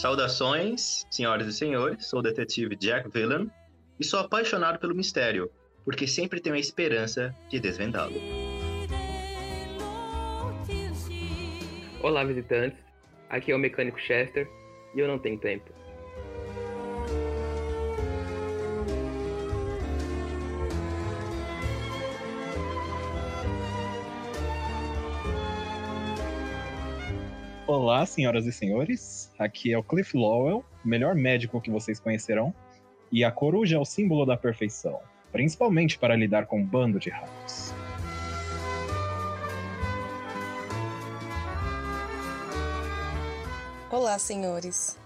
Saudações, senhoras e senhores, sou o detetive Jack Villan e sou apaixonado pelo mistério, porque sempre tenho a esperança de desvendá-lo. Olá, visitantes. Aqui é o mecânico Chester e eu não tenho tempo. Olá, senhoras e senhores. Aqui é o Cliff Lowell, melhor médico que vocês conhecerão. E a coruja é o símbolo da perfeição, principalmente para lidar com um bando de ratos. Olá, senhores.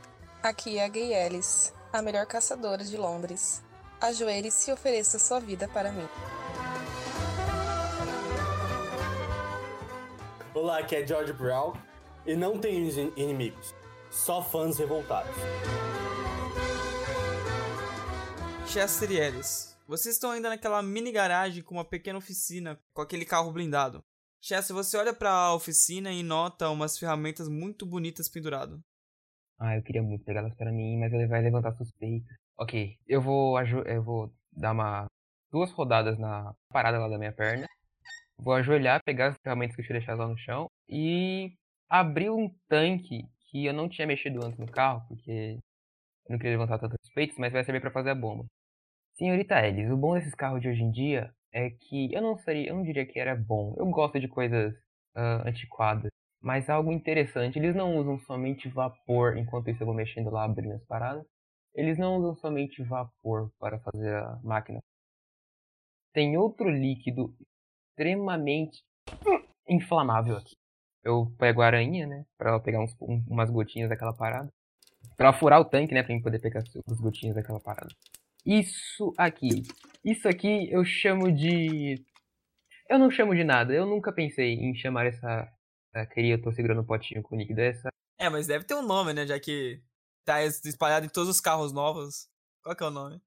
Aqui é a Gay Ellis, a melhor caçadora de Londres. Ajoelhe-se e ofereça sua vida para mim. Olá, aqui é George Brown e não tenho inimigos, só fãs revoltados. Chester e Ellis, vocês estão ainda naquela mini garagem com uma pequena oficina com aquele carro blindado. Chester, você olha para a oficina e nota umas ferramentas muito bonitas pendurado. Ah, eu queria muito pegá-las para mim, mas ele vai levantar suspeitas. Ok, eu vou eu vou dar uma duas rodadas na parada lá da minha perna. Vou ajoelhar, pegar as ferramentas que eu tinha deixado lá no chão e abrir um tanque que eu não tinha mexido antes no carro, porque eu não queria levantar tantos suspeitos, mas vai servir para fazer a bomba. Senhorita Ellis, o bom desses carros de hoje em dia é que eu não seria, eu não diria que era bom. Eu gosto de coisas uh, antiquadas, mas algo interessante. Eles não usam somente vapor, enquanto isso eu vou mexendo lá abrindo as paradas. Eles não usam somente vapor para fazer a máquina. Tem outro líquido extremamente inflamável aqui. Eu pego a aranha, né? Pra ela pegar uns, um, umas gotinhas daquela parada. Pra ela furar o tanque, né? Pra mim poder pegar as gotinhas daquela parada. Isso aqui. Isso aqui eu chamo de. Eu não chamo de nada. Eu nunca pensei em chamar essa. Queria, eu tô segurando um potinho com líquido. Essa. É, mas deve ter um nome, né? Já que tá espalhado em todos os carros novos. Qual que é o nome?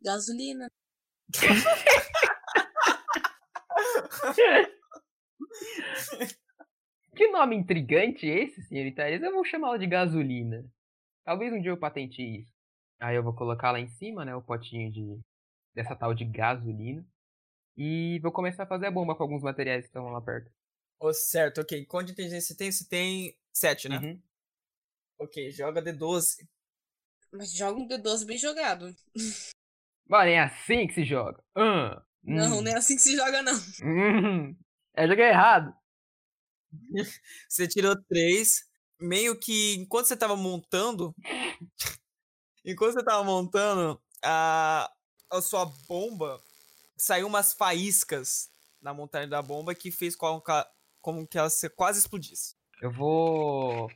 Gasolina. que nome intrigante esse, senhorita Eu vou chamá-la de gasolina. Talvez um dia eu patente isso. Aí eu vou colocar lá em cima, né, o potinho de dessa tal de gasolina. E vou começar a fazer a bomba com alguns materiais que estão lá perto. Oh, certo, ok. Quanto de inteligência você tem? Você tem 7, né? Uhum. Ok, joga D12. Mas joga um D12 bem jogado. Mano, é assim que se joga. Uh, não, hum. não é assim que se joga, não. Hum, é jogar errado. Você tirou 3. Meio que enquanto você tava montando. Enquanto você tava montando, a, a sua bomba saiu umas faíscas na montagem da bomba que fez com que, como que ela quase explodisse. Eu vou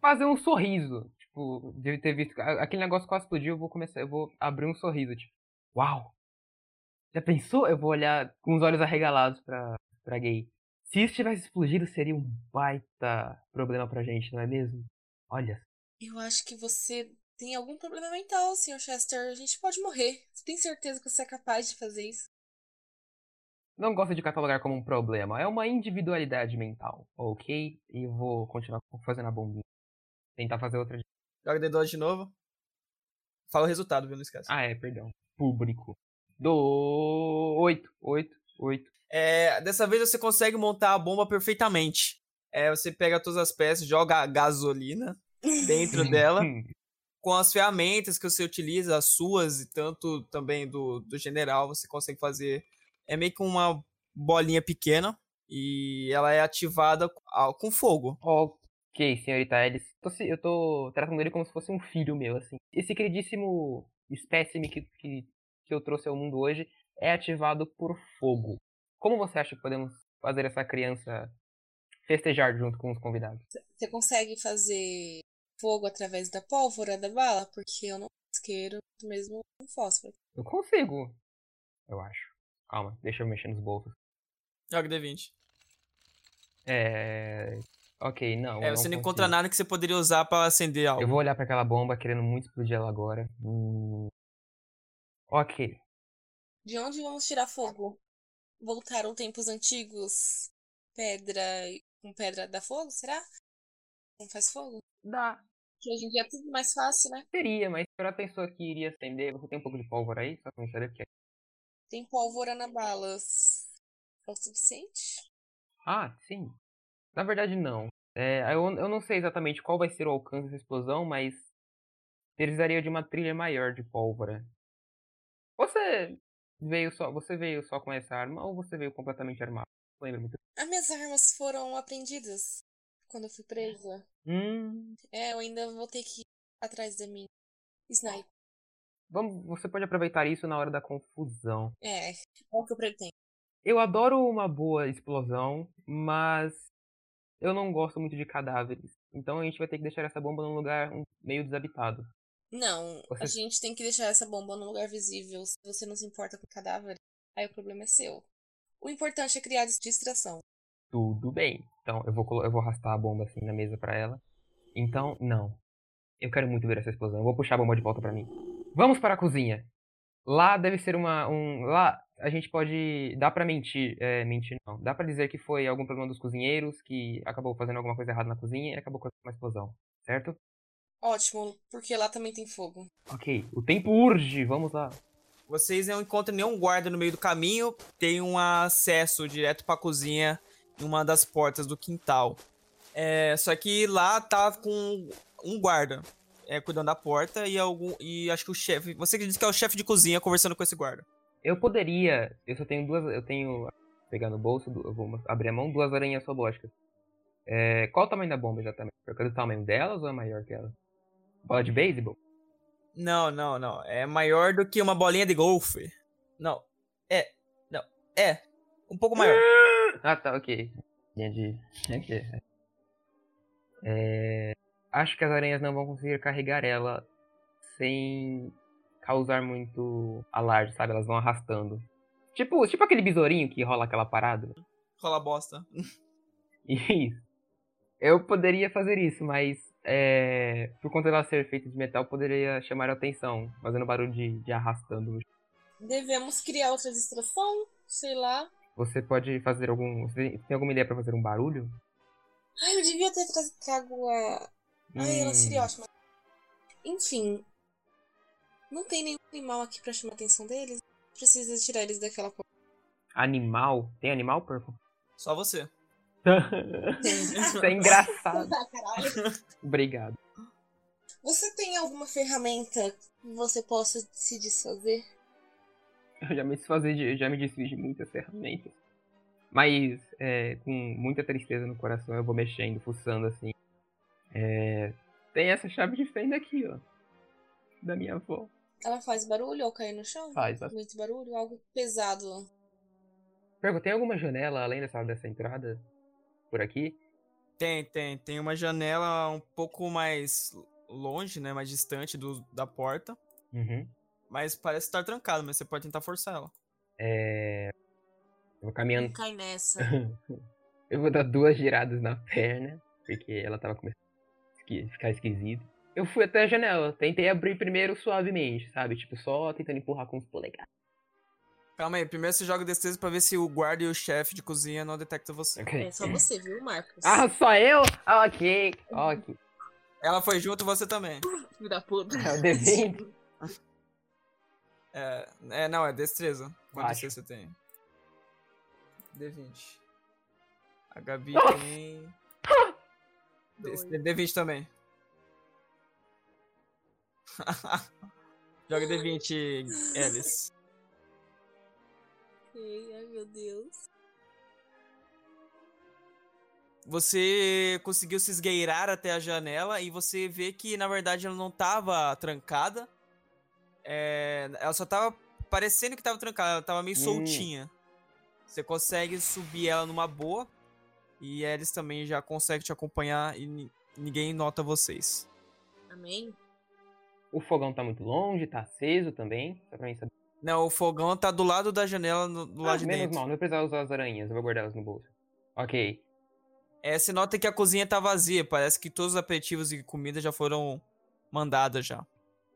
fazer um sorriso. Tipo, deve ter visto. Aquele negócio quase explodiu, eu vou começar. Eu vou abrir um sorriso, tipo, uau! Já pensou? Eu vou olhar com os olhos arregalados pra, pra gay. Se isso tivesse explodido, seria um baita problema pra gente, não é mesmo? Olha. Eu acho que você tem algum problema mental, Sr. Chester. A gente pode morrer. Você tem certeza que você é capaz de fazer isso? Não gosto de catalogar como um problema. É uma individualidade mental, ok? E vou continuar fazendo a bombinha. Tentar fazer outra. Joga D2 de novo. Fala o resultado, viu? Não esquece. Ah, é, perdão. Público. Do. Oito. Oito. Oito. É, dessa vez você consegue montar a bomba perfeitamente. É, você pega todas as peças, joga gasolina dentro dela com as ferramentas que você utiliza, as suas e tanto também do, do general, você consegue fazer. É meio que uma bolinha pequena e ela é ativada com fogo. Ok, senhorita Ellis. Eu tô tratando ele como se fosse um filho meu, assim. Esse queridíssimo espécime que, que, que eu trouxe ao mundo hoje é ativado por fogo. Como você acha que podemos fazer essa criança festejar junto com os convidados? Você consegue fazer fogo através da pólvora da bala, porque eu não isqueiro mesmo com fósforo. Eu consigo. Eu acho. Calma, deixa eu mexer nos bolsos. Joga D20. É. Ok, não. É, você não, não encontra nada que você poderia usar para acender algo. Eu vou olhar para aquela bomba querendo muito explodir ela agora. Hum... Ok. De onde vamos tirar fogo? Voltaram tempos antigos? Pedra com pedra dá fogo, será? Não faz fogo? Dá. Que hoje em dia é tudo mais fácil, né? Seria, mas para a pessoa que iria acender, você tem um pouco de pólvora aí? Só pra eu saber o que é. Tem pólvora na balas. É o suficiente? Ah, sim. Na verdade, não. É, eu, eu não sei exatamente qual vai ser o alcance dessa explosão, mas precisaria de uma trilha maior de pólvora. Você veio só, você veio só com essa arma ou você veio completamente armado? Não lembro muito. As minhas armas foram apreendidas quando eu fui presa. Hum, É, eu ainda vou ter que ir atrás da minha sniper. vamos, você pode aproveitar isso na hora da confusão. É, é o que eu pretendo. Eu adoro uma boa explosão, mas eu não gosto muito de cadáveres. Então a gente vai ter que deixar essa bomba num lugar meio desabitado. Não, a gente tem que deixar essa bomba num lugar visível. Se você não se importa com o cadáver, aí o problema é seu. O importante é criar distração. Tudo bem. Então eu vou, eu vou arrastar a bomba assim na mesa pra ela. Então, não. Eu quero muito ver essa explosão. Eu vou puxar a bomba de volta pra mim. Vamos para a cozinha. Lá deve ser uma. Um, lá a gente pode. Dá pra mentir. É, mentir não. Dá pra dizer que foi algum problema dos cozinheiros que acabou fazendo alguma coisa errada na cozinha e acabou com uma explosão. Certo? Ótimo, porque lá também tem fogo. Ok. O tempo urge. Vamos lá. Vocês não encontram nenhum guarda no meio do caminho, tem um acesso direto pra cozinha em uma das portas do quintal. É, só que lá tá com um guarda é, cuidando da porta e algum e acho que o chefe, você que disse que é o chefe de cozinha conversando com esse guarda. Eu poderia. Eu só tenho duas. Eu tenho. Pegar no bolso, eu vou abrir a mão, duas aranhas robóticas. É, qual o tamanho da bomba exatamente? Eu quero o tamanho delas ou é maior que ela? Bola de beisebol? Não, não, não, é maior do que uma bolinha de golfe. Não. É, não. É um pouco maior. Ah, tá, ok. Entendi. Ok. É, acho que as aranhas não vão conseguir carregar ela sem causar muito alarde, sabe? Elas vão arrastando. Tipo, tipo aquele besourinho que rola aquela parada. Rola bosta. Isso. Eu poderia fazer isso, mas é, por conta dela ser feita de metal, poderia chamar a atenção, fazendo barulho de, de arrastando. Devemos criar outra distração? Sei lá. Você pode fazer algum. Você tem alguma ideia pra fazer um barulho? Ai, eu devia ter tra- trago a. Ai, ela Hum, seria ótima. Enfim. Não tem nenhum animal aqui pra chamar a atenção deles. Precisa tirar eles daquela porta. Animal? Tem animal, Purple? Só você. Isso é engraçado. Obrigado. Você tem alguma ferramenta que você possa se desfazer? Eu já me desfazi de, já me desfiz de muitas ferramentas. Mas é, com muita tristeza no coração eu vou mexendo, fuçando assim. É, tem essa chave de fenda aqui, ó. Da minha avó. Ela faz barulho ao cair no chão? Faz bastante. Muito barulho? Algo pesado. Pergunta, tem alguma janela além dessa, dessa entrada? Por aqui? Tem, tem. Tem uma janela um pouco mais longe, né? Mais distante do, da porta. Uhum. Mas parece estar trancada, mas você pode tentar forçar ela. É, eu vou caminhando. Não cai nessa. eu vou dar duas giradas na perna, porque ela tava começando a ficar esquisita. Eu fui até a janela, tentei abrir primeiro suavemente, sabe? Tipo, só tentando empurrar com os polegares. Calma aí, primeiro você joga destreza pra ver se o guarda e o chefe de cozinha não detectam você. Ok. É só você, viu, Marcos? Ah, só eu? Ah, ok, ok. Ela foi junto você também. Filho da puta. É o D20. É, é não, é destreza. Quanto Baixo. você tem? D20. A Gabi Nossa! tem. Dois. D- D20 também. Joga D20, Alice. Ok, Ai, meu Deus. Você conseguiu se esgueirar até a janela e você vê que na verdade ela não tava trancada. É, ela só tava parecendo que tava trancada, ela tava meio Hum. soltinha. Você consegue subir ela numa boa e eles também já conseguem te acompanhar e ni- ninguém nota vocês. Amém? O fogão tá muito longe, tá aceso também, só pra mim saber. Não, o fogão tá do lado da janela, no- do Ah, lado de menos dentro. mal, não vou precisar usar as aranhas, eu vou guardar elas no bolso. Ok. É, você nota que a cozinha tá vazia, parece que todos os aperitivos e comida já foram mandadas já.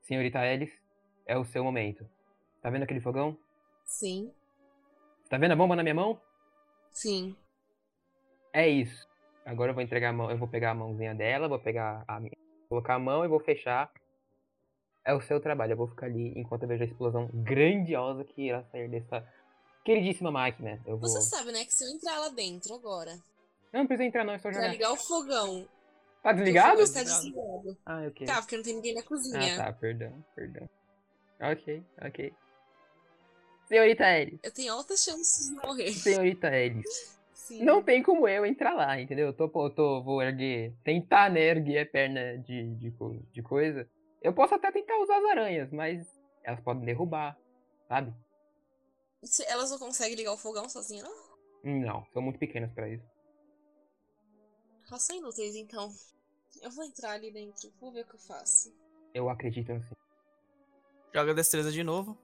Senhorita Alice, é o seu momento. Tá vendo aquele fogão? Sim. Tá vendo a bomba na minha mão? Sim. É isso. Agora eu vou entregar a mão, eu vou pegar a mãozinha dela, vou pegar a minha, colocar a mão e vou fechar. É o seu trabalho. Eu vou ficar ali enquanto eu vejo a explosão grandiosa que irá sair dessa queridíssima máquina. Eu vou. Você sabe, né, que se eu entrar lá dentro agora, Não, não precisa entrar, não, é só pra jogar. ligar o fogão, Tá desligado? está desligado. Ah, ok. Tá, porque não tem ninguém na cozinha. Ah, tá, perdão, perdão. Ok, ok. Senhorita Ellis, Eu tenho altas chances de morrer. senhorita Ellis. Sim. Não tem como eu entrar lá, entendeu? Eu tô, eu tô, vou erguer, tentar, né, erguer a perna de, de, de coisa. Eu posso até tentar usar as aranhas, mas elas podem derrubar, sabe? Se- Elas não conseguem ligar o fogão sozinha, não? Não, são muito pequenas pra isso. Elas são inúteis, então. Eu vou entrar ali dentro, vou ver o que eu faço. Eu acredito assim. Joga destreza de novo.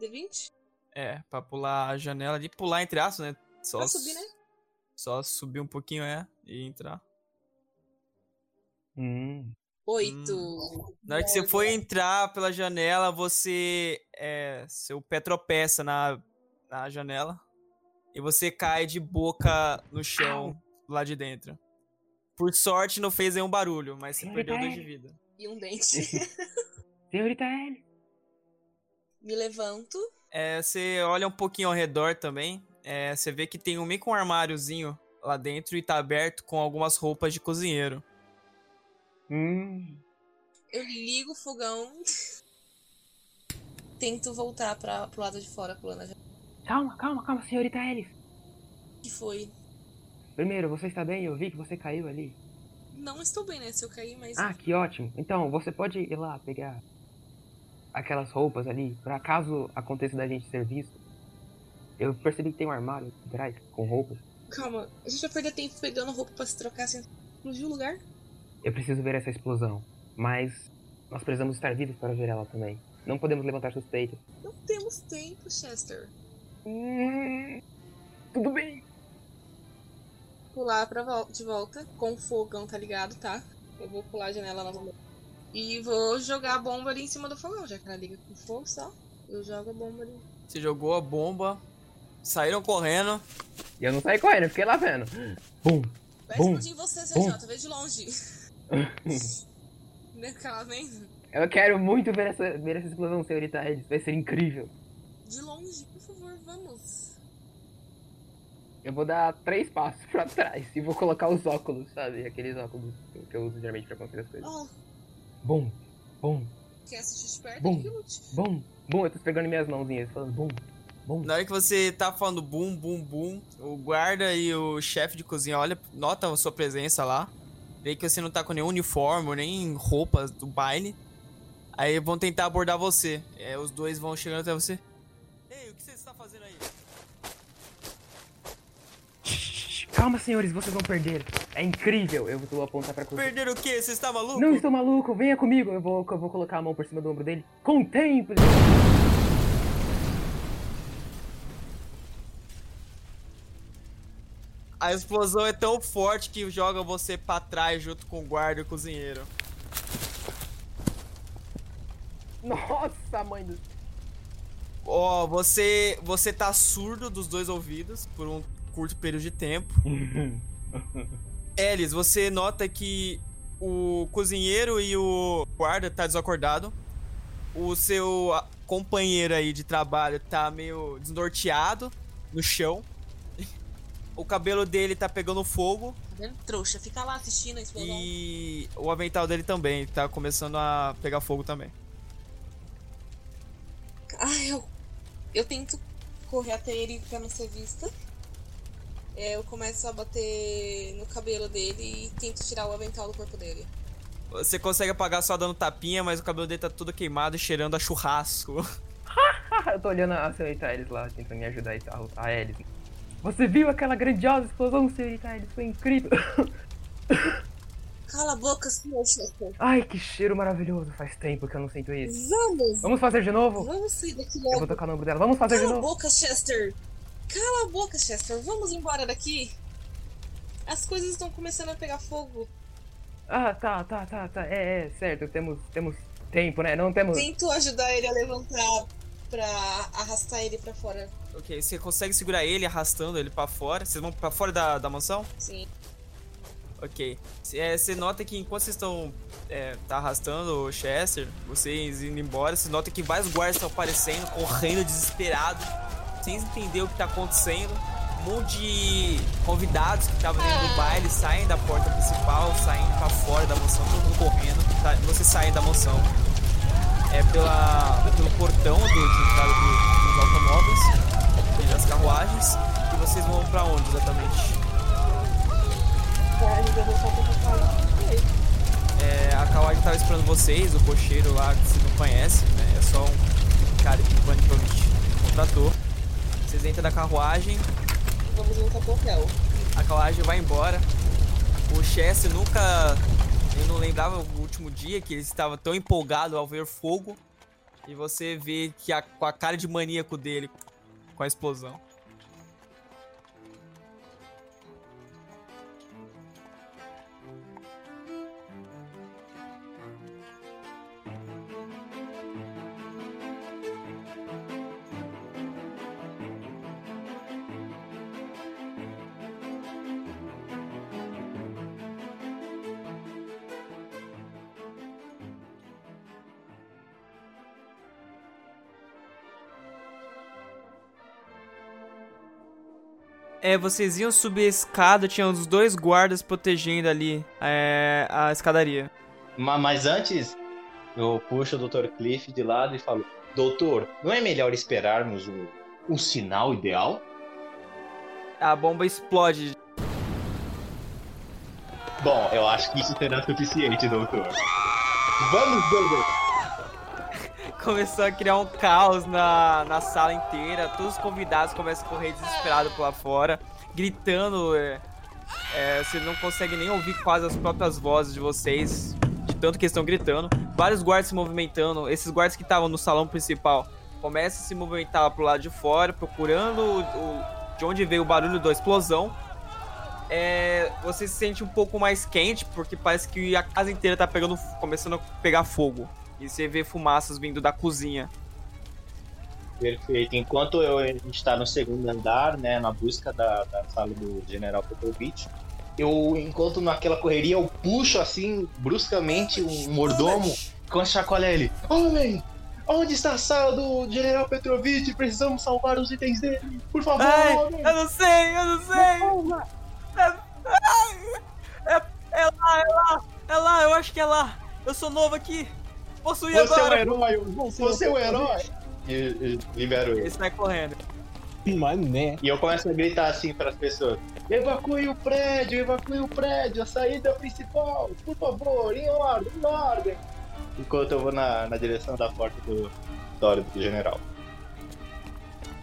D20? É, pra pular a janela ali. Pular entre aspas, né? Só Pra subir, né? Só subir um pouquinho, é, e entrar. Hum. Oito. Na hora que você for entrar pela janela, você. É, seu pé tropeça na, na janela. E você cai de boca no chão lá de dentro. Por sorte, não fez nenhum barulho, mas você perdeu dois de vida. E um dente. Senhorita Ellis. Me levanto. É, você olha um pouquinho ao redor também. É, você vê que tem um meio que um armáriozinho lá dentro e tá aberto com algumas roupas de cozinheiro. Hum. Eu ligo o fogão. Tento voltar pra, pro lado de fora, pulando a janela. Calma, calma, calma, senhorita Ellis. O que foi? Primeiro, você está bem? Eu vi que você caiu ali. Não estou bem, né? Se eu cair, mas. Ah, que ótimo. Então, você pode ir lá pegar aquelas roupas ali, pra caso aconteça da gente ser visto. Eu percebi que tem um armário atrás com roupas. Calma, a gente vai perder tempo pegando roupa pra se trocar sem explodir o lugar? Eu preciso ver essa explosão, mas nós precisamos estar vivos para ver ela também. Não podemos levantar suspeitas. Não temos tempo, Chester. Hum, tudo bem. Pular pra vol de volta com o fogão, tá ligado, tá? Eu vou pular a janela novamente. E vou jogar a bomba ali em cima do fogão, já que ela liga com fogo só. Eu jogo a bomba ali. Você jogou a bomba, saíram correndo. E eu não saí correndo, eu fiquei lá vendo. Bum. Vai Bum. explodir em você, Bum. CJ, vê de longe. Eu quero muito ver essa, ver essa explosão, senhorita Edis. Vai ser incrível. De longe, por favor, vamos. Eu vou dar três passos pra trás e vou colocar os óculos, sabe? Aqueles óculos que eu uso geralmente pra conseguir as coisas. Oh, Bum, bum, quer assistir de perto? Bum, bum. Eu tô pegando minhas mãozinhas, falando bum, bum. Na hora que você tá falando bum, bum, bum, o guarda e o chefe de cozinha olha, nota a sua presença lá. Vê que você não tá com nenhum uniforme, nem roupas do baile. Aí vão tentar abordar você. É, os dois vão chegando até você. Ei, o que você está fazendo aí? Calma, senhores, vocês vão perder. É incrível. Eu vou apontar pra cozinha. Perderam o quê? Você está maluco? Não estou maluco, venha comigo. Eu vou, eu vou colocar a mão por cima do ombro dele. Contemple! A explosão é tão forte que joga você pra trás junto com o guarda e o cozinheiro. Nossa, mãe do. Ó, você você tá surdo dos dois ouvidos por um curto período de tempo. Elis, você nota que o cozinheiro e o guarda tá desacordado. O seu companheiro aí de trabalho tá meio desnorteado no chão. O cabelo dele tá pegando fogo Tá vendo? Trouxa, fica lá assistindo a explosão. e o avental dele também tá começando a pegar fogo também. Ai, eu, eu tento correr até ele pra não ser vista. É, eu começo a bater no cabelo dele e tento tirar o avental do corpo dele. Você consegue apagar só dando tapinha, mas o cabelo dele tá todo queimado e cheirando a churrasco. eu tô olhando a senhorita Alice lá, tentando me ajudar e tal. A Alice. Você viu aquela grandiosa explosão, senhorita Alice? Foi incrível. Cala a boca, senhor Chester. Ai, que cheiro maravilhoso. Faz tempo que eu não sinto isso. Vamos! Vamos fazer de novo? Vamos sair daqui Eu vou logo. tocar no ombro dela. Vamos fazer de Cala a novo? boca, Chester! Cala a boca, Chester. Vamos embora daqui. As coisas estão começando a pegar fogo. Ah, tá, tá, tá, tá. É, é, certo. Temos, temos tempo, né? Não temos. Tento ajudar ele a levantar pra arrastar ele pra fora. Ok, você consegue segurar ele arrastando ele pra fora. Vocês vão pra fora da, da mansão? Sim. Ok. Você nota que enquanto vocês estão é, tá arrastando o Chester, vocês indo embora, você nota que vários guardas estão aparecendo, correndo desesperados, sem entender o que tá acontecendo. Um monte de convidados que estavam dentro do baile saem da porta principal, saem pra fora da mansão, todo mundo correndo. Tá, vocês saem da mansão é pela, pelo portão do, de entrada do, dos automóveis e das carruagens. E vocês vão pra onde exatamente? É, a carruagem tava esperando vocês, o cocheiro lá que vocês não conhecem, né? É só um cara que Vanitovic contratou. Vocês entram da carruagem, Vamos no hotel. a carruagem vai embora. O Chester nunca. Eu não lembrava o último dia que ele estava tão empolgado ao ver fogo. E você vê que a, com a cara de maníaco dele com a explosão. É, vocês iam subir a escada, tinha os dois guardas protegendo ali é, a escadaria. Ma- Mas antes, eu puxo o Dr. Cliff de lado e falo: Doutor, não é melhor esperarmos o, o sinal ideal? A bomba explode. Bom, eu acho que isso será suficiente, doutor. Vamos, doutor! Começou a criar um caos na, na sala inteira. Todos os convidados começam a correr desesperados por lá fora, gritando. É, é, você não consegue nem ouvir quase as próprias vozes de vocês, de tanto que estão gritando. Vários guardas se movimentando. Esses guardas que estavam no salão principal começam a se movimentar pro lado de fora, procurando o- o- de onde veio o barulho da explosão. É, você se sente um pouco mais quente, porque parece que a casa inteira tá pegando, começando a pegar fogo. E você vê fumaças vindo da cozinha. Perfeito. Enquanto eu, a gente está no segundo andar, né, na busca da, da sala do General Petrovic, eu, enquanto naquela correria, eu puxo assim, bruscamente, um mordomo com a chacoalha ele. Homem! Onde está a sala do General Petrovic? Precisamos salvar os itens dele. Por favor, Ai, homem! eu não sei, eu não sei. É, é, é lá, é lá, é lá, eu acho que é lá. Eu sou novo aqui. Posso ir Você é o agora? herói! Você é o herói! E, e libero ele. Ele sai correndo. Mané. E eu começo a gritar assim para as pessoas: Evacue o prédio, evacue o prédio, a saída principal, por favor, em ordem, em ordem. Enquanto eu vou na, na direção da porta do dormitório do general.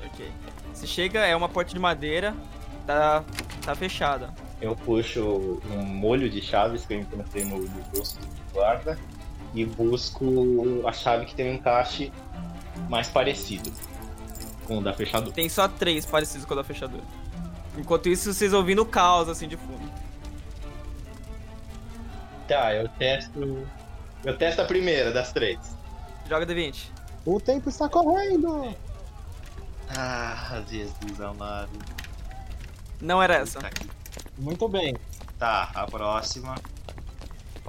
Ok. Você chega, é uma porta de madeira, tá, tá fechada. Eu puxo um molho de chaves que eu encontrei no, no bolso do guarda e busco a chave que tem um encaixe mais parecido com o da fechadura. Tem só três parecidos com a da fechadura. Enquanto isso, vocês ouvindo o caos assim de fundo. Tá, eu testo. Eu testo a primeira das três. Joga D20. O tempo está correndo. Ah, Jesus amado. Não era essa. Muito bem. Tá, a próxima.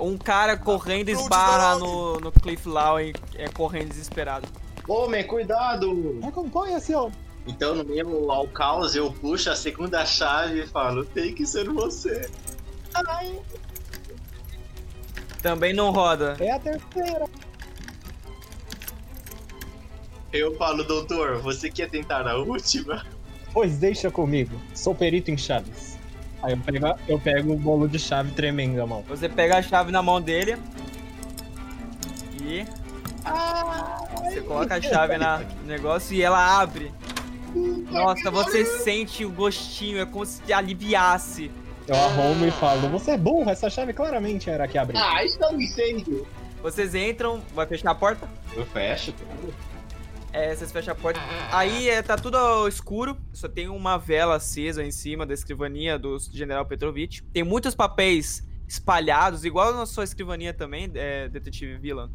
Um cara correndo esbarra no, no Cliff Lowen, é, correndo desesperado. Homem, cuidado! Acompanha, senhor. Então, no meio ao caos, eu puxo a segunda chave e falo: tem que ser você. Ai. Também não roda. É a terceira. Eu falo, doutor, você quer tentar a última? Pois deixa comigo. Sou perito em chaves. Aí eu pego, eu pego o bolo de chave tremendo na mão. Você pega a chave na mão dele e você coloca a chave na, no negócio e ela abre. Nossa, você sente o gostinho, é como se aliviasse. Eu arrumo e falo, você é burro, essa chave claramente era a que abriu. Ah, está um incêndio! Vocês entram, vai fechar a porta? Eu fecho, cara. É, vocês fecham a porta. Aí é, tá tudo escuro, só tem uma vela acesa em cima da escrivaninha do General Petrovic. Tem muitos papéis espalhados, igual na sua escrivaninha também, é, Detetive Villan.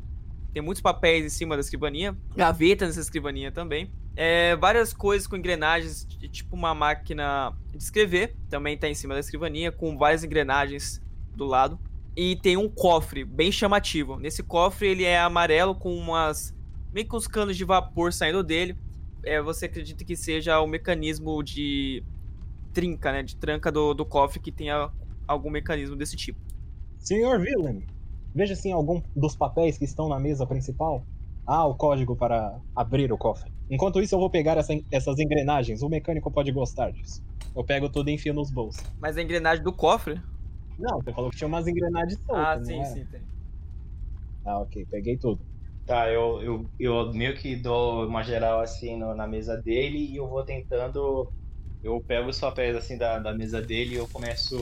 Tem muitos papéis em cima da escrivaninha, gavetas nessa escrivaninha também. É, várias coisas com engrenagens, tipo uma máquina de escrever, também tá em cima da escrivaninha, com várias engrenagens do lado. E tem um cofre bem chamativo. Nesse cofre ele é amarelo com umas. Meio que uns canos de vapor saindo dele. É, você acredita que seja o mecanismo de trinca, né? De tranca do, do cofre que tenha algum mecanismo desse tipo. Senhor Villain, veja se em algum dos papéis que estão na mesa principal há o código para abrir o cofre. Enquanto isso, eu vou pegar essa- essas engrenagens. O mecânico pode gostar disso. Eu pego tudo e enfio nos bolsos. Mas a engrenagem do cofre? Não, você falou que tinha umas engrenagens soltas. ah, sim, é? sim, tem. Ah, ok. Peguei tudo. Tá, eu, eu, eu meio que dou uma geral assim no- na mesa dele e eu vou tentando. Eu pego os papéis assim da, da mesa dele e eu começo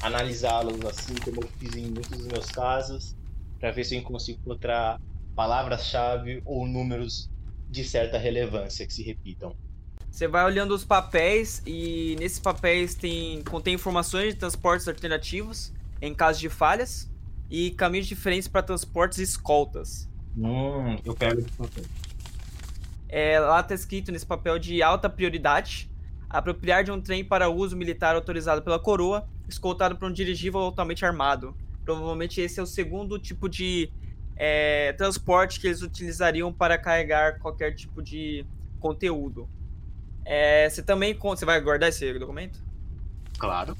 a analisá-los assim, como eu fiz em muitos dos meus casos, pra ver se eu consigo encontrar palavras-chave ou números de certa relevância que se repitam. Você vai olhando os papéis e nesses papéis tem contém informações de transportes alternativos em caso de falhas e caminhos diferentes para transportes e escoltas. Hum, eu pego esse papel. É, lá tá escrito nesse papel de alta prioridade, apropriar de um trem para uso militar autorizado pela coroa, escoltado por um dirigível altamente armado. Provavelmente esse é o segundo tipo de é, transporte que eles utilizariam para carregar qualquer tipo de conteúdo. É, você também. Você vai guardar esse documento? Claro.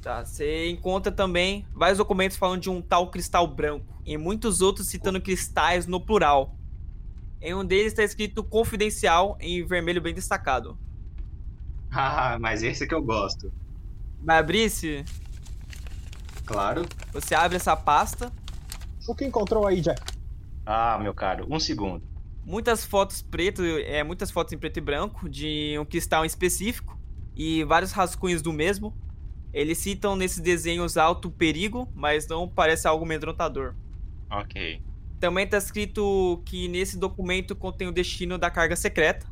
Tá, você encontra também vários documentos falando de um tal cristal branco e muitos outros citando cristais no plural. Em um deles está escrito confidencial em vermelho bem destacado. Ah, mas esse que eu gosto. Vai abrir esse? Claro. Você abre essa pasta, O que encontrou aí, Jack? Ah, meu caro, um segundo. muitas fotos preto, é, muitas fotos em preto e branco de um cristal em específico e vários rascunhos do mesmo. Eles citam nesses desenhos alto perigo, mas não parece algo amedrontador. Ok. Também está escrito que nesse documento contém o destino da carga secreta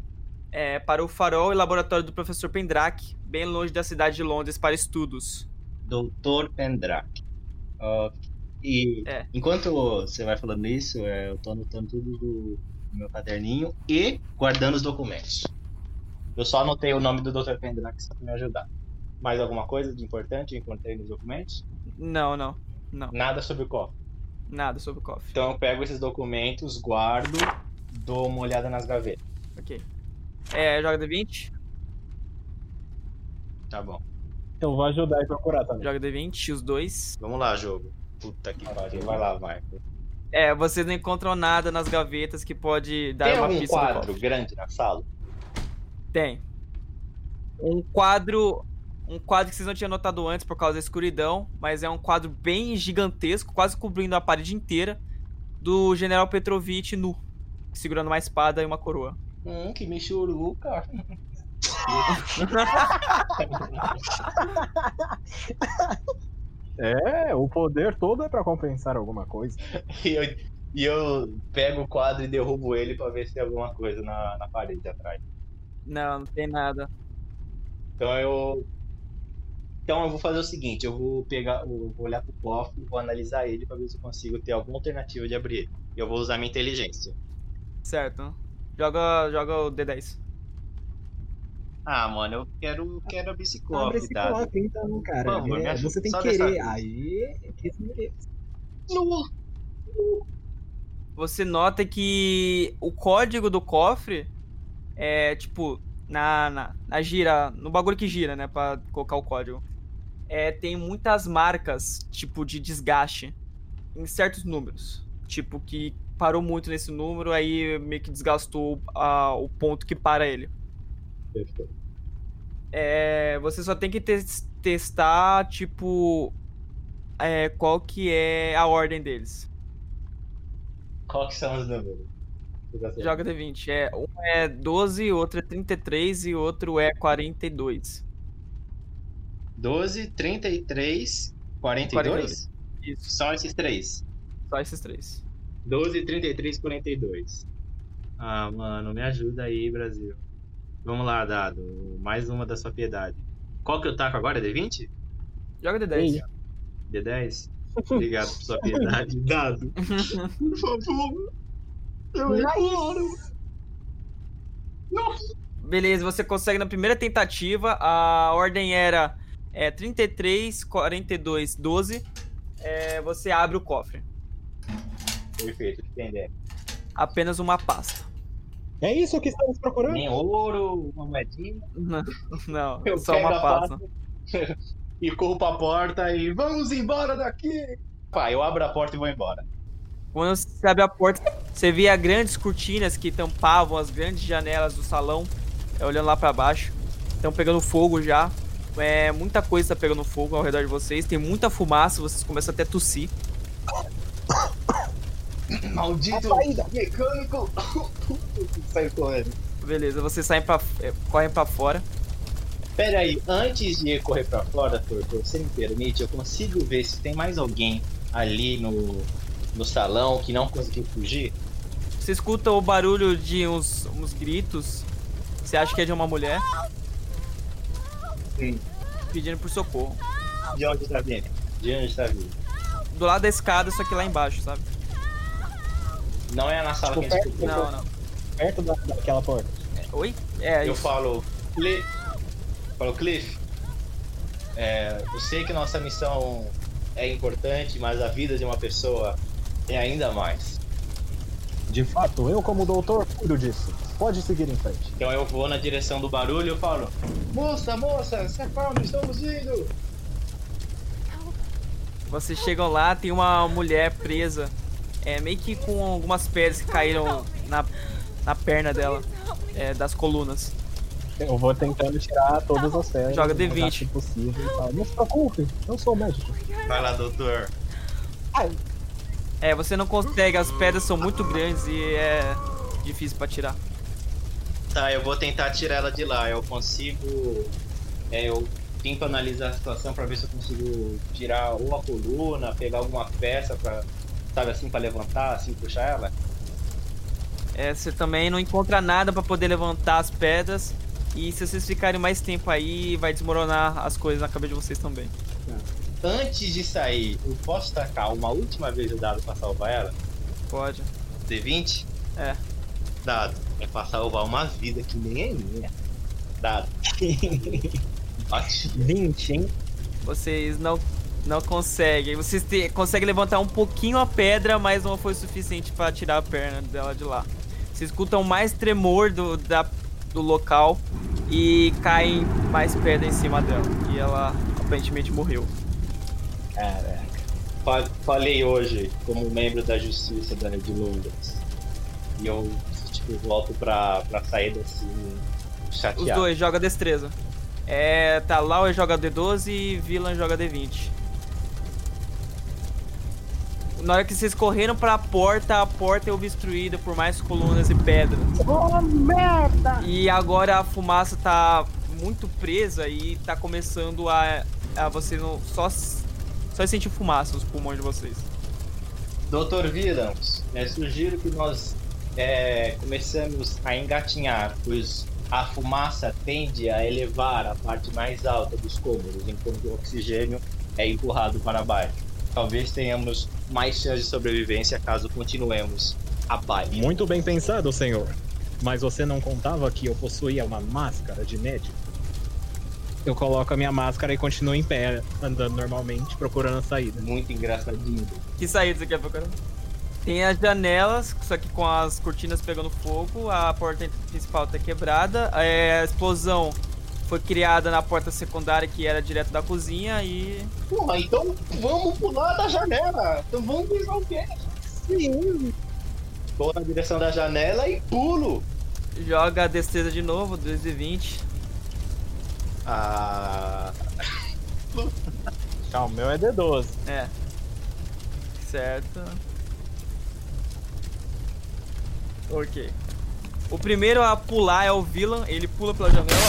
é, para o farol e laboratório do professor Pendrake, bem longe da cidade de Londres para estudos. Doutor Pendrake. Ok. E É. enquanto você vai falando isso, é, eu tô anotando tudo do, do meu caderninho e guardando os documentos. Eu só anotei o nome do Dr. Pendrake só pra me ajudar. Mais alguma coisa de importante eu encontrei nos documentos? Não, não, não, Nada sobre o cofre. nada sobre o cofre. Então eu pego esses documentos, guardo, dou uma olhada nas gavetas. Ok. É, joga D20? Tá bom. Eu vou ajudar e procurar também. Joga D20, os dois. Vamos lá, jogo. Puta que pariu. Vai lá, vai. É, vocês não encontram nada nas gavetas que pode dar Tem uma pista do quadro cofre. grande na sala? Tem. Um quadro. Um quadro que vocês não tinham notado antes por causa da escuridão, mas é um quadro bem gigantesco, quase cobrindo a parede inteira, do General Petrovich nu, segurando uma espada e uma coroa. Hum, que michuruca. É, o poder todo é pra compensar alguma coisa. E eu, e eu pego o quadro e derrubo ele pra ver se tem alguma coisa na, na parede atrás. Não, não tem nada. Então eu. Então eu vou fazer o seguinte, eu vou pegar, eu vou olhar pro cofre, vou analisar ele pra ver se eu consigo ter alguma alternativa de abrir ele. Eu vou usar minha inteligência. Certo. Joga, joga o D10. Ah, mano, eu quero, quero abrir esse cofre, Abre esse tá? cofre então, cara. Por favor, É, você tem que dessa querer. vez. Aí, é. Você nota que o código do cofre é tipo na, na, na gira, no bagulho que gira, né, Pra colocar o código. É, tem muitas marcas, tipo de desgaste em certos números, tipo que parou muito nesse número, aí meio que desgastou o ponto que para ele. É, você só tem que tes- testar, tipo, é, qual que é a ordem deles. Qual que são os números? Joga D20. É, um é 12, outro é 33 e outro é 42. 12, 33, 42? Isso, Só esses três. só esses três. 12, 33, 42. Ah, mano, me ajuda aí, Brasil. Vamos lá, Dado. Mais uma da sua piedade. Qual que eu taco agora? D20? Joga D10. D10? Obrigado por sua piedade. Dado. Por favor. Eu imploro. Beleza, você consegue na primeira tentativa. A ordem era é, 33, 42, 12. é, você abre o cofre. Perfeito, entender. Apenas uma pasta. É isso que estamos procurando? Nem ouro, uma moedinha. Não, não Eu só uma a pasta. e corro pra porta e vamos embora daqui. Pá, eu abro a porta e vou embora. Quando você abre a porta, você vê as grandes cortinas que tampavam as grandes janelas do salão, é, olhando lá pra baixo. Estão pegando fogo já. É, muita coisa tá pegando fogo ao redor de vocês. Tem muita fumaça, vocês começam até a tossir. Maldito mecânico! Saiu correndo. Beleza, vocês saem pra, é, correm pra fora. Pera aí, antes de correr pra fora, Torto, você me permite, eu consigo ver se tem mais alguém ali no, no salão que não conseguiu fugir? Você escuta o barulho de uns, uns gritos. Você acha que é de uma mulher Sim. pedindo por socorro. De onde está vindo? De onde está vindo? Do lado da escada, só que lá embaixo, sabe? Não é na sala Tipo, que a gente. Não, não. Perto da, daquela porta. É, Oi? É, Eu isso. falo, Cliff. Falo, Cliff. É, eu sei que nossa missão é importante, mas a vida de uma pessoa é ainda mais. De fato, eu como doutor cuido disso. Pode seguir em frente. Então eu vou na direção do barulho e eu falo: Moça, moça, se acalme, estamos indo. Vocês chegam lá, tem uma mulher presa, é meio que com algumas pedras que caíram na, na perna dela, é, das colunas. Eu vou tentando tirar todas as pedras. Joga o mais D20. rápido possível. Não se preocupe, eu sou médico. Vai lá, doutor. Ai, É, você não consegue, as pedras são muito grandes e é difícil pra tirar. Tá, eu vou tentar tirar ela de lá. Eu consigo. É, eu tento analisar a situação pra ver se eu consigo tirar ou a coluna, pegar alguma peça pra. Sabe assim, pra levantar, assim, puxar ela. É, você também não encontra nada pra poder levantar as pedras. E se vocês ficarem mais tempo aí, vai desmoronar as coisas na cabeça de vocês também. Antes de sair, eu posso tacar uma última vez o dado pra salvar ela? Pode. D20? É. Dado. É pra salvar uma vida que nem é minha. Dado. Ótimo. 20, hein? Vocês não, não conseguem. Vocês te- conseguem levantar um pouquinho a pedra, mas não foi suficiente pra tirar a perna dela de lá. Vocês escutam mais tremor do, da, do local e caem mais pedra em cima dela. E ela aparentemente morreu. Caraca. Fa- Falei hoje como membro da justiça da, de Londres. E eu, tipo, volto pra, pra saída assim, Os chateado. dois joga destreza. É, tá, Lauer joga D12 e Villan joga D20. Na hora que vocês correram pra porta, a porta é obstruída por mais colunas e pedras. Oh, merda! E agora a fumaça tá muito presa e tá começando a, a você não só só sentir fumaça nos pulmões de vocês. Dr. Williams, é, sugiro que nós é, começamos a engatinhar, pois a fumaça tende a elevar a parte mais alta dos cômodos, enquanto o oxigênio é empurrado para baixo. Talvez tenhamos mais chance de sobrevivência caso continuemos abaixo. Muito bem pensado, senhor. Mas você não contava que eu possuía uma máscara de médico? Eu coloco a minha máscara e continuo em pé, andando normalmente, procurando a saída. Muito engraçadinho. Que saída você quer procurar? Tem as janelas, só que com as cortinas pegando fogo, a porta principal tá quebrada, é, a explosão foi criada na porta secundária que era direto da cozinha e Porra, então vamos pular da janela. Então vamos pisar o pé. Sim. Vou na direção da janela e pulo. joga a destreza de novo, 2 e 20. Ah. Ah, o meu é D12. É. Certo. Ok. O primeiro a pular é o vilão, ele pula pela janela.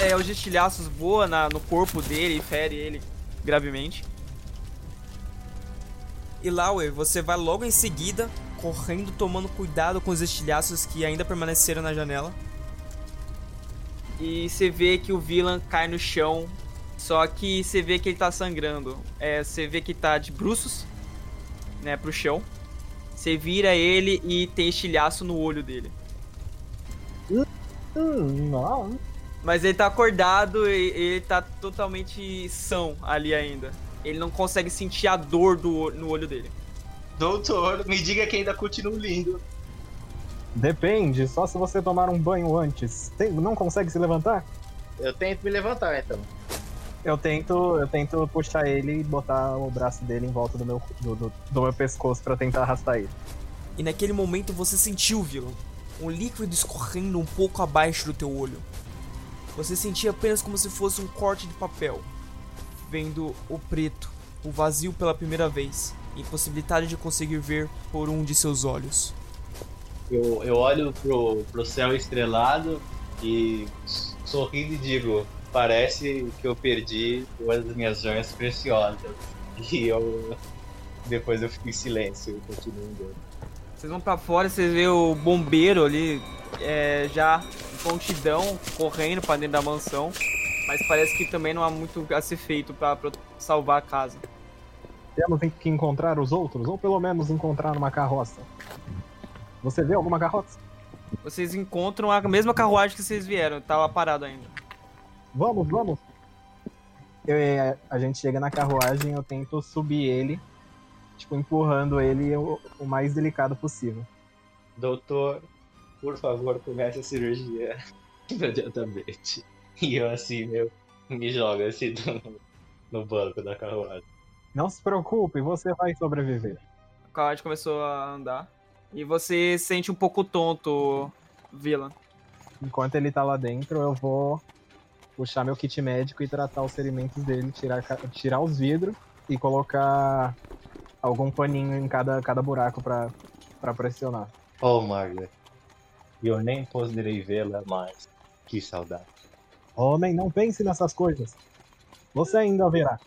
É, os estilhaços voam na, no corpo dele e fere ele gravemente. E Lauer, você vai logo em seguida, correndo, tomando cuidado com os estilhaços que ainda permaneceram na janela. E você vê que o vilão cai no chão só que você vê que ele tá sangrando. É, você vê que tá de bruços, né, pro chão. Você vira ele e tem estilhaço no olho dele. Hum, não. Mas ele tá acordado e ele tá totalmente são ali ainda. Ele não consegue sentir a dor do, no olho dele. Doutor, me diga que ainda continua lindo. Depende, só se você tomar um banho antes. Tem- não consegue se levantar? Eu tento me levantar, então. Eu tento, eu tento puxar ele e botar o braço dele em volta do meu, do, do- do meu pescoço pra tentar arrastar ele. E naquele momento você sentiu, vilão, um líquido escorrendo um pouco abaixo do teu olho. Você sentia apenas como se fosse um corte de papel, vendo o preto, o vazio pela primeira vez, impossibilidade de conseguir ver por um de seus olhos. Eu, eu olho pro, pro céu estrelado e sorrindo e digo: parece que eu perdi uma das minhas joias preciosas. E eu. Depois eu fico em silêncio e continuo andando. Vocês vão pra fora e vocês vê o bombeiro ali, é, já em prontidão, correndo pra dentro da mansão. Mas parece que também não há muito a ser feito pra, pra salvar a casa. Temos que encontrar os outros, ou pelo menos encontrar uma carroça. Você vê alguma carroça? Vocês encontram a mesma carruagem que vocês vieram, tava parado ainda. Vamos, vamos. Eu, é, a gente chega na carruagem, eu tento subir ele, tipo, empurrando ele o, o mais delicado possível. Doutor, por favor, comece a cirurgia imediatamente. E eu assim, meu, me joga assim no, no banco da carruagem. Não se preocupe, você vai sobreviver. A carruagem começou a andar. E você se sente um pouco tonto, Vila. Enquanto ele tá lá dentro, eu vou puxar meu kit médico e tratar os ferimentos dele, tirar, tirar os vidros e colocar algum paninho em cada, cada buraco pra, pra pressionar. Oh, Margaret, eu nem poderei vê-la mais. Que saudade. Homem, não pense nessas coisas. Você ainda verá.